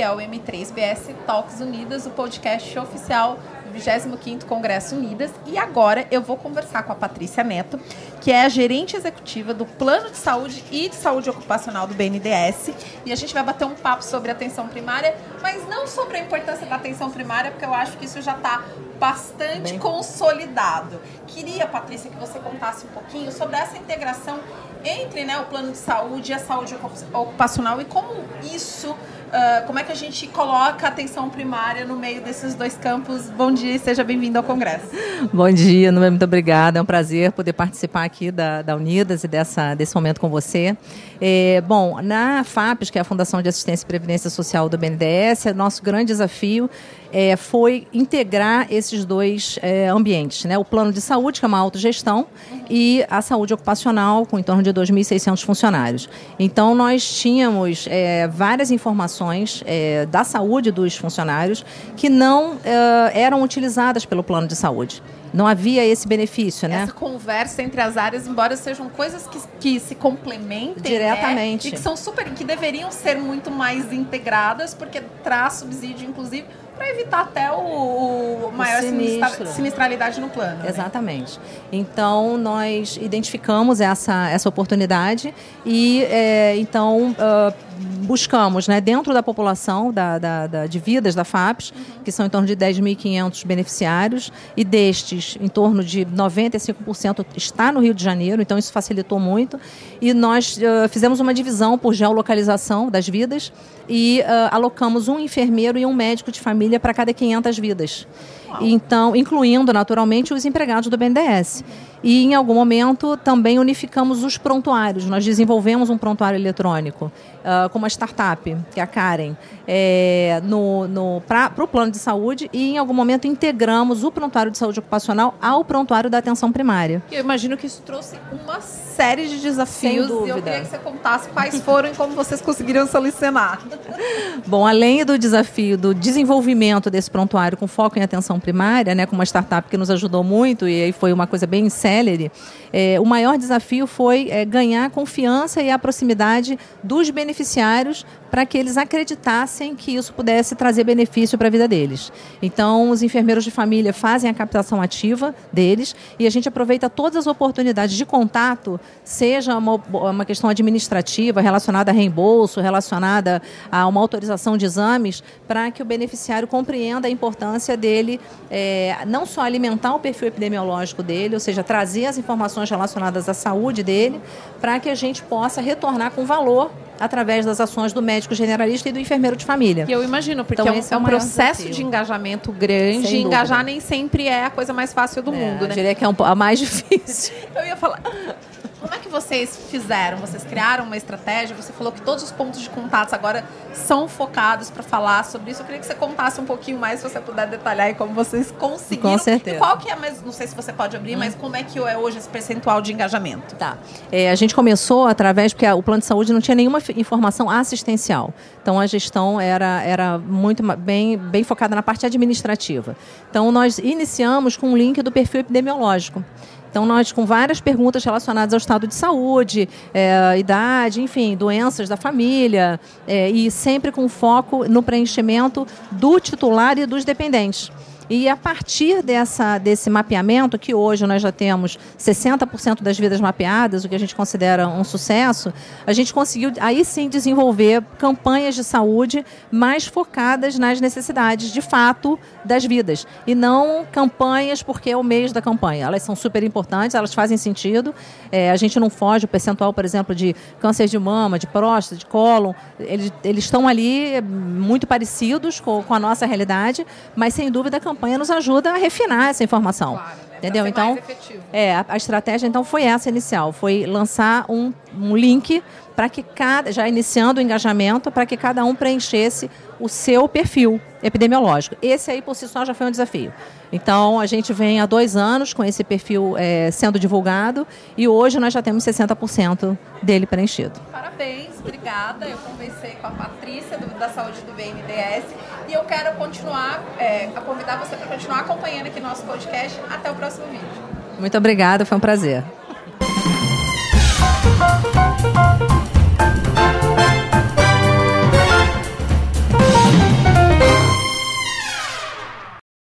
é o M3BS Talks Unidas, o podcast oficial 25º Congresso Unidas. E agora eu vou conversar com a Patrícia Neto, que é a gerente executiva do Plano de Saúde e de Saúde Ocupacional do BNDES. E a gente vai bater um papo sobre atenção primária, mas não sobre a importância da atenção primária, porque eu acho que isso já está bastante Bem... consolidado. Queria, Patrícia, que você contasse um pouquinho sobre essa integração entre né, o plano de saúde e a saúde ocupacional e como isso Uh, como é que a gente coloca a atenção primária no meio desses dois campos? Bom dia e seja bem-vindo ao Congresso. Bom dia, muito obrigada. É um prazer poder participar aqui da, da Unidas e dessa, desse momento com você. É, bom, na FAPES, que é a Fundação de Assistência e Previdência Social do BNDES, nosso grande desafio é, foi integrar esses dois é, ambientes, né? O plano de saúde, que é uma autogestão, e a saúde ocupacional, com em torno de 2.600 funcionários. Então, nós tínhamos é, várias informações é, da saúde dos funcionários que não é, eram utilizadas pelo plano de saúde não havia esse benefício, né? Essa conversa entre as áreas, embora sejam coisas que, que se complementem né? diretamente né? e que são super, que deveriam ser muito mais integradas, porque traz subsídio, inclusive para evitar até o, o maior o sinistralidade no plano. Né? Exatamente. Então, nós identificamos essa, essa oportunidade e, é, então, uh, buscamos, né, dentro da população da, da, da, de vidas da FAPES, uhum. que são em torno de 10.500 beneficiários, e destes, em torno de 95% está no Rio de Janeiro, então isso facilitou muito. E nós uh, fizemos uma divisão por geolocalização das vidas e uh, alocamos um enfermeiro e um médico de família para cada 500 vidas. Então, incluindo naturalmente os empregados do BNDES. E em algum momento também unificamos os prontuários. Nós desenvolvemos um prontuário eletrônico uh, com uma startup, que é a Karen, é, no, no, para o plano de saúde e em algum momento integramos o prontuário de saúde ocupacional ao prontuário da atenção primária. Eu imagino que isso trouxe uma série de desafios e eu queria que você contasse quais foram e como vocês conseguiram solucionar. Bom, além do desafio do desenvolvimento desse prontuário com foco em atenção primária, né, com uma startup que nos ajudou muito e aí foi uma coisa bem célere, é, o maior desafio foi é, ganhar confiança e a proximidade dos beneficiários para que eles acreditassem que isso pudesse trazer benefício para a vida deles. Então, os enfermeiros de família fazem a captação ativa deles e a gente aproveita todas as oportunidades de contato, seja uma, uma questão administrativa relacionada a reembolso, relacionada a uma autorização de exames, para que o beneficiário compreenda a importância dele é, não só alimentar o perfil epidemiológico dele, ou seja, trazer as informações relacionadas à saúde dele, para que a gente possa retornar com valor através das ações do médico generalista e do enfermeiro de família. E eu imagino, porque então, é um, é um processo desafio. de engajamento grande. e engajar nem sempre é a coisa mais fácil do é, mundo, né? Eu diria que é um, a mais difícil. eu ia falar. Como é que vocês fizeram? Vocês criaram uma estratégia? Você falou que todos os pontos de contatos agora são focados para falar sobre isso. Eu queria que você contasse um pouquinho mais, se você puder detalhar como vocês conseguiram. Com certeza. E qual que é, mas não sei se você pode abrir, hum. mas como é que é hoje esse percentual de engajamento? Tá. É, a gente começou através, porque o plano de saúde não tinha nenhuma informação assistencial. Então a gestão era, era muito bem, bem focada na parte administrativa. Então nós iniciamos com um link do perfil epidemiológico. Então, nós com várias perguntas relacionadas ao estado de saúde, é, idade, enfim, doenças da família, é, e sempre com foco no preenchimento do titular e dos dependentes. E a partir dessa, desse mapeamento, que hoje nós já temos 60% das vidas mapeadas, o que a gente considera um sucesso, a gente conseguiu aí sim desenvolver campanhas de saúde mais focadas nas necessidades de fato das vidas. E não campanhas porque é o mês da campanha. Elas são super importantes, elas fazem sentido. É, a gente não foge, o percentual, por exemplo, de câncer de mama, de próstata, de cólon, eles, eles estão ali muito parecidos com, com a nossa realidade, mas sem dúvida a campanha campanha nos ajuda a refinar essa informação. Claro, né? Entendeu? Então, é, a, a, estratégia então foi essa inicial, foi lançar um, um link para que cada, já iniciando o engajamento, para que cada um preenchesse o seu perfil epidemiológico. Esse aí por si só já foi um desafio. Então a gente vem há dois anos com esse perfil é, sendo divulgado e hoje nós já temos 60% dele preenchido. Parabéns, obrigada. Eu conversei com a Patrícia do, da Saúde do BNDES e eu quero continuar, é, a convidar você para continuar acompanhando aqui nosso podcast. Até o próximo vídeo. Muito obrigada, foi um prazer.